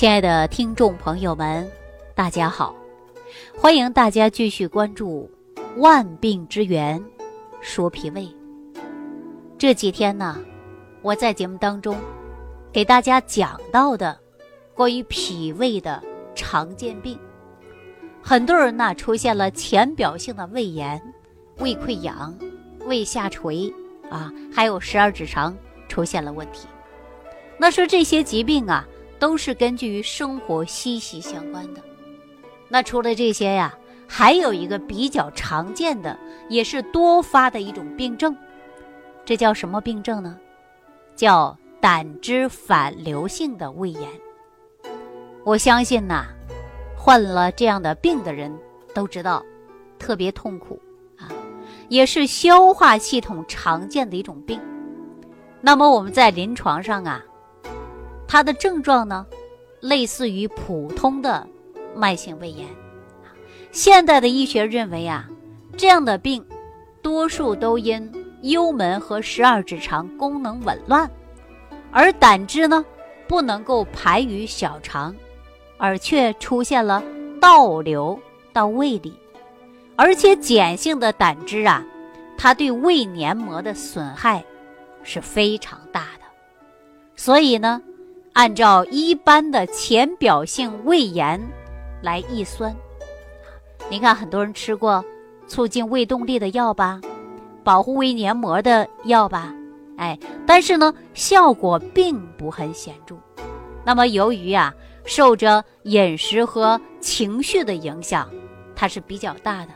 亲爱的听众朋友们，大家好！欢迎大家继续关注《万病之源说脾胃》。这几天呢，我在节目当中给大家讲到的关于脾胃的常见病，很多人呢出现了浅表性的胃炎、胃溃疡、胃下垂啊，还有十二指肠出现了问题。那说这些疾病啊。都是根据于生活息息相关的。那除了这些呀，还有一个比较常见的，也是多发的一种病症，这叫什么病症呢？叫胆汁反流性的胃炎。我相信呐，患了这样的病的人都知道，特别痛苦啊，也是消化系统常见的一种病。那么我们在临床上啊。它的症状呢，类似于普通的慢性胃炎。现代的医学认为啊，这样的病多数都因幽门和十二指肠功能紊乱，而胆汁呢不能够排于小肠，而却出现了倒流到胃里，而且碱性的胆汁啊，它对胃黏膜的损害是非常大的，所以呢。按照一般的浅表性胃炎来抑酸，你看很多人吃过促进胃动力的药吧，保护胃黏膜的药吧，哎，但是呢效果并不很显著。那么由于啊受着饮食和情绪的影响，它是比较大的。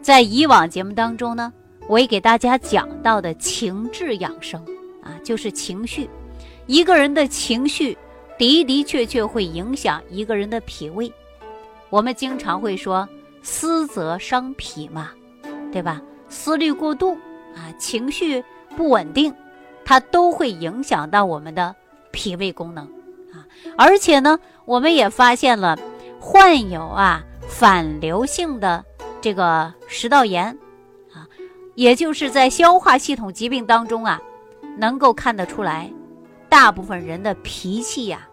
在以往节目当中呢，我也给大家讲到的情志养生啊，就是情绪。一个人的情绪的的确确会影响一个人的脾胃。我们经常会说“思则伤脾”嘛，对吧？思虑过度啊，情绪不稳定，它都会影响到我们的脾胃功能啊。而且呢，我们也发现了患有啊反流性的这个食道炎啊，也就是在消化系统疾病当中啊，能够看得出来。大部分人的脾气呀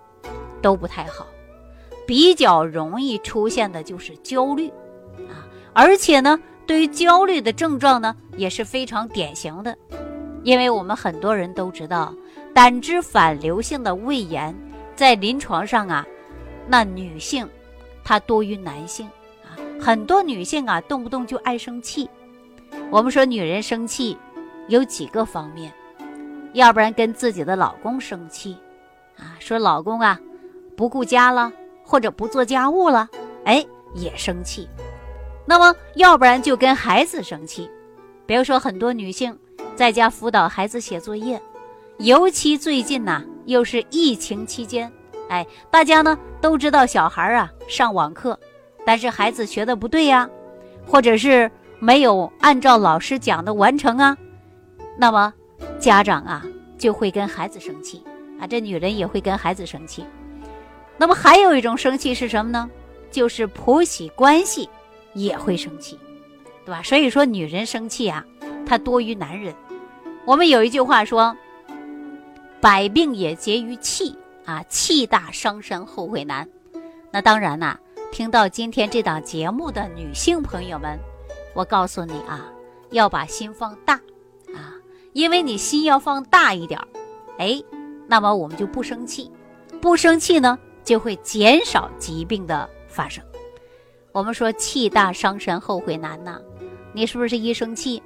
都不太好，比较容易出现的就是焦虑啊，而且呢，对于焦虑的症状呢也是非常典型的，因为我们很多人都知道，胆汁反流性的胃炎在临床上啊，那女性她多于男性啊，很多女性啊动不动就爱生气。我们说女人生气有几个方面。要不然跟自己的老公生气，啊，说老公啊不顾家了，或者不做家务了，哎，也生气。那么要不然就跟孩子生气，比如说很多女性在家辅导孩子写作业，尤其最近呐又是疫情期间，哎，大家呢都知道小孩啊上网课，但是孩子学的不对呀，或者是没有按照老师讲的完成啊，那么。家长啊，就会跟孩子生气啊，这女人也会跟孩子生气。那么还有一种生气是什么呢？就是婆媳关系也会生气，对吧？所以说女人生气啊，她多于男人。我们有一句话说：“百病也结于气啊，气大伤身，后悔难。”那当然呐，听到今天这档节目的女性朋友们，我告诉你啊，要把心放大。因为你心要放大一点儿，哎，那么我们就不生气，不生气呢，就会减少疾病的发生。我们说气大伤身，后悔难呐。你是不是一生气，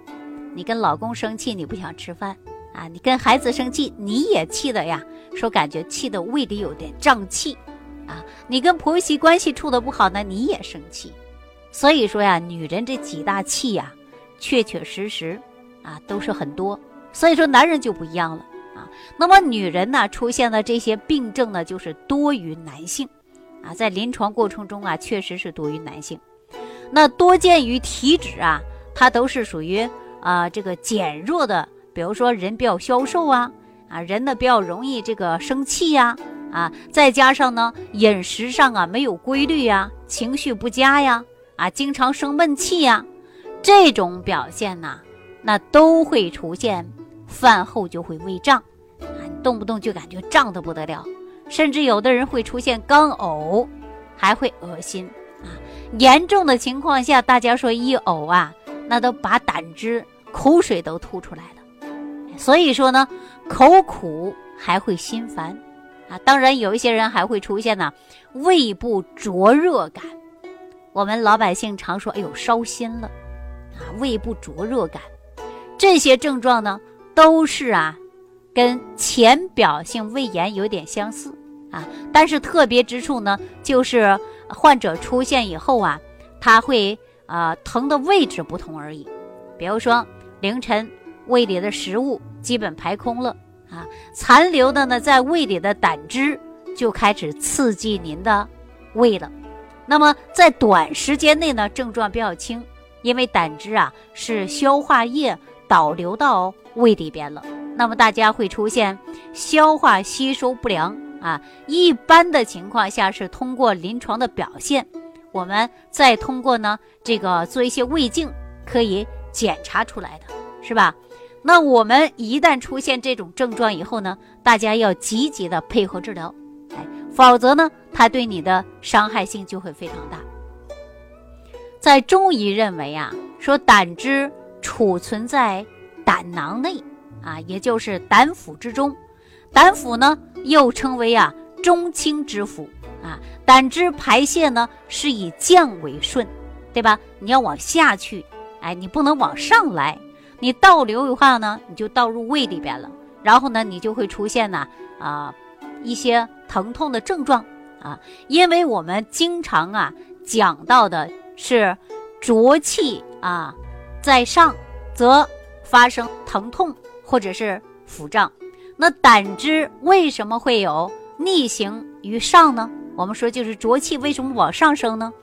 你跟老公生气，你不想吃饭啊？你跟孩子生气，你也气的呀，说感觉气的胃里有点胀气啊。你跟婆媳关系处的不好呢，你也生气。所以说呀，女人这几大气呀，确确实实啊，都是很多。所以说，男人就不一样了啊。那么，女人呢出现的这些病症呢，就是多于男性，啊，在临床过程中啊，确实是多于男性。那多见于体质啊，它都是属于啊这个减弱的，比如说人比较消瘦啊，啊人呢比较容易这个生气呀，啊再加上呢饮食上啊没有规律呀，情绪不佳呀，啊经常生闷气呀，这种表现呢，那都会出现。饭后就会胃胀，啊，动不动就感觉胀得不得了，甚至有的人会出现干呕，还会恶心啊。严重的情况下，大家说一呕啊，那都把胆汁、口水都吐出来了。所以说呢，口苦还会心烦啊。当然，有一些人还会出现呢，胃部灼热感。我们老百姓常说：“哎呦，烧心了啊，胃部灼热感。”这些症状呢，都是啊，跟浅表性胃炎有点相似啊。但是特别之处呢，就是患者出现以后啊，他会啊疼的位置不同而已。比如说凌晨胃里的食物基本排空了啊，残留的呢在胃里的胆汁就开始刺激您的胃了。那么在短时间内呢，症状比较轻，因为胆汁啊是消化液。导流到胃里边了，那么大家会出现消化吸收不良啊。一般的情况下是通过临床的表现，我们再通过呢这个做一些胃镜可以检查出来的，是吧？那我们一旦出现这种症状以后呢，大家要积极的配合治疗，哎，否则呢，它对你的伤害性就会非常大。在中医认为啊，说胆汁。储存在胆囊内啊，也就是胆腑之中。胆腑呢，又称为啊中清之府啊。胆汁排泄呢，是以降为顺，对吧？你要往下去，哎，你不能往上来。你倒流的话呢，你就倒入胃里边了，然后呢，你就会出现呢啊一些疼痛的症状啊。因为我们经常啊讲到的是浊气啊。在上，则发生疼痛或者是腹胀。那胆汁为什么会有逆行于上呢？我们说就是浊气为什么往上升呢？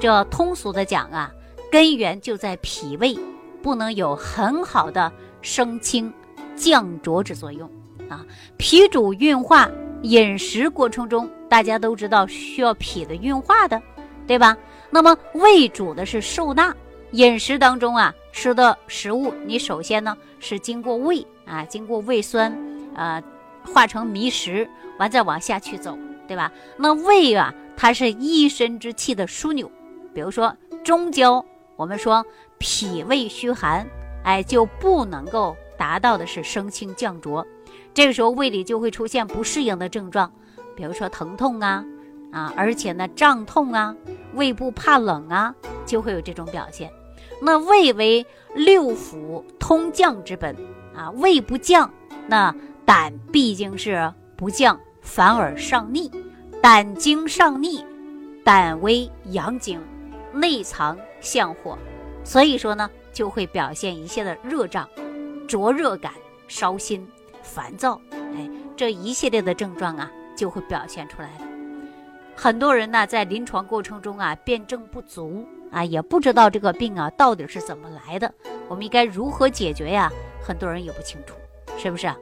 这通俗的讲啊，根源就在脾胃，不能有很好的升清降浊之作用啊。脾主运化，饮食过程中大家都知道需要脾的运化的，对吧？那么胃主的是受纳。饮食当中啊，吃的食物，你首先呢是经过胃啊，经过胃酸，呃，化成糜食，完再往下去走，对吧？那胃啊，它是一身之气的枢纽。比如说中焦，我们说脾胃虚寒，哎，就不能够达到的是升清降浊，这个时候胃里就会出现不适应的症状，比如说疼痛啊，啊，而且呢胀痛啊，胃部怕冷啊，就会有这种表现。那胃为六腑通降之本啊，胃不降，那胆毕竟是不降，反而上逆。胆经上逆，胆为阳经，内藏相火，所以说呢，就会表现一些的热胀、灼热感、烧心、烦躁，哎，这一系列的症状啊，就会表现出来的。很多人呢，在临床过程中啊，辨证不足。啊，也不知道这个病啊到底是怎么来的，我们应该如何解决呀？很多人也不清楚，是不是？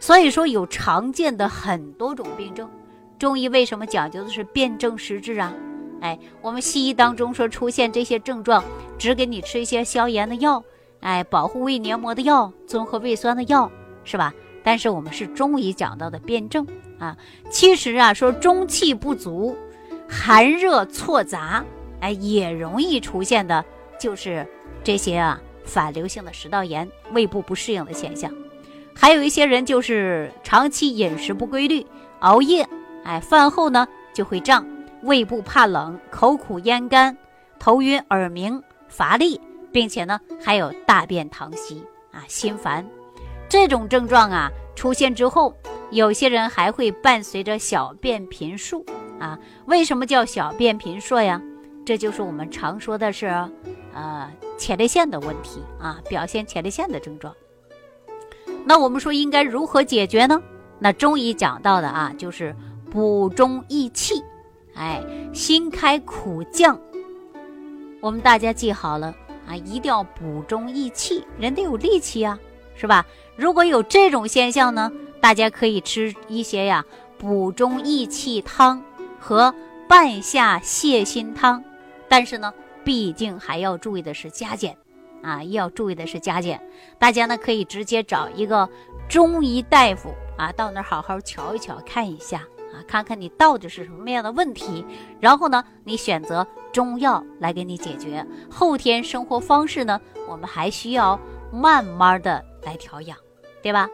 所以说有常见的很多种病症，中医为什么讲究的是辨证施治啊？哎，我们西医当中说出现这些症状，只给你吃一些消炎的药，哎，保护胃黏膜的药，综合胃酸的药，是吧？但是我们是中医讲到的辨证啊，其实啊说中气不足，寒热错杂。哎，也容易出现的，就是这些啊反流性的食道炎、胃部不适应的现象。还有一些人就是长期饮食不规律、熬夜，哎，饭后呢就会胀，胃部怕冷、口苦咽干、头晕耳鸣、乏力，并且呢还有大便溏稀啊、心烦。这种症状啊出现之后，有些人还会伴随着小便频数啊。为什么叫小便频数呀？这就是我们常说的是，呃，前列腺的问题啊，表现前列腺的症状。那我们说应该如何解决呢？那中医讲到的啊，就是补中益气，哎，心开苦降。我们大家记好了啊，一定要补中益气，人得有力气啊，是吧？如果有这种现象呢，大家可以吃一些呀，补中益气汤和半夏泻心汤。但是呢，毕竟还要注意的是加减，啊，要注意的是加减。大家呢可以直接找一个中医大夫啊，到那儿好好瞧一瞧，看一下啊，看看你到底是什么样的问题，然后呢，你选择中药来给你解决。后天生活方式呢，我们还需要慢慢的来调养，对吧？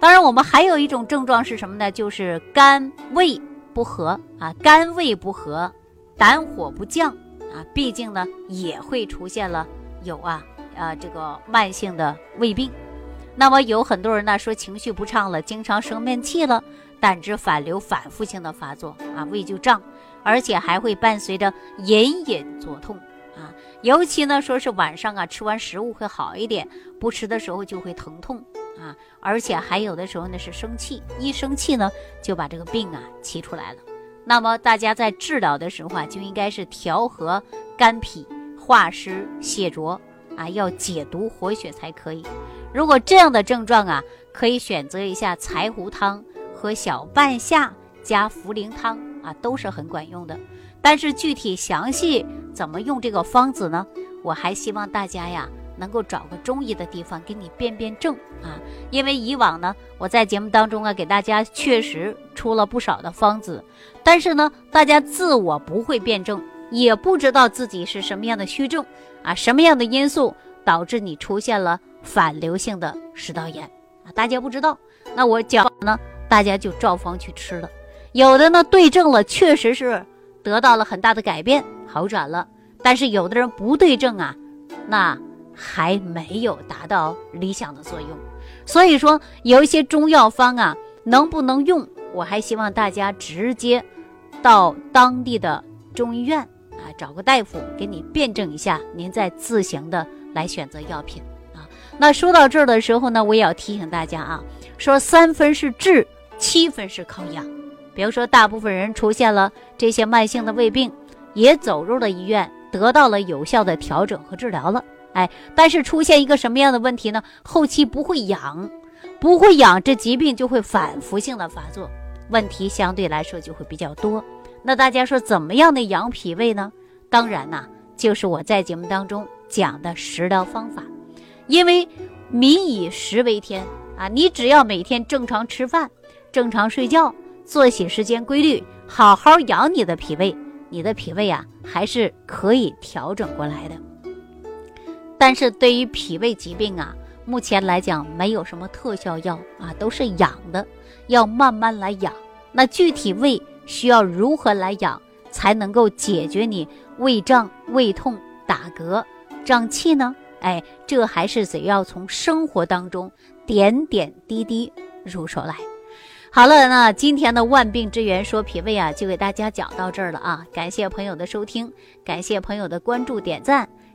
当然，我们还有一种症状是什么呢？就是肝胃不和啊，肝胃不和，胆火不降啊，毕竟呢也会出现了有啊啊这个慢性的胃病。那么有很多人呢说情绪不畅了，经常生闷气了，胆汁反流反复性的发作啊，胃就胀，而且还会伴随着隐隐作痛啊。尤其呢说是晚上啊吃完食物会好一点，不吃的时候就会疼痛啊，而且还有的时候呢是生气，一生气呢就把这个病啊气出来了。那么大家在治疗的时候啊就应该是调和肝脾，化湿泻浊啊，要解毒活血才可以。如果这样的症状啊，可以选择一下柴胡汤和小半夏加茯苓汤啊，都是很管用的。但是具体详细怎么用这个方子呢？我还希望大家呀，能够找个中医的地方给你辨辨证啊。因为以往呢，我在节目当中啊，给大家确实出了不少的方子，但是呢，大家自我不会辨证，也不知道自己是什么样的虚症啊，什么样的因素导致你出现了。反流性的食道炎啊，大家不知道，那我讲呢，大家就照方去吃了。有的呢对症了，确实是得到了很大的改变，好转了。但是有的人不对症啊，那还没有达到理想的作用。所以说，有一些中药方啊，能不能用？我还希望大家直接到当地的中医院啊，找个大夫给你辩证一下，您再自行的来选择药品啊。那说到这儿的时候呢，我也要提醒大家啊，说三分是治，七分是靠养。比如说，大部分人出现了这些慢性的胃病，也走入了医院，得到了有效的调整和治疗了。哎，但是出现一个什么样的问题呢？后期不会养，不会养，这疾病就会反复性的发作，问题相对来说就会比较多。那大家说怎么样的养脾胃呢？当然呐，就是我在节目当中讲的食疗方法。因为民以食为天啊，你只要每天正常吃饭、正常睡觉、作息时间规律，好好养你的脾胃，你的脾胃啊还是可以调整过来的。但是对于脾胃疾病啊，目前来讲没有什么特效药啊，都是养的，要慢慢来养。那具体胃需要如何来养，才能够解决你胃胀、胃痛、打嗝、胀气呢？哎，这还是得要从生活当中点点滴滴入手来。好了，那今天的万病之源说脾胃啊，就给大家讲到这儿了啊！感谢朋友的收听，感谢朋友的关注点赞。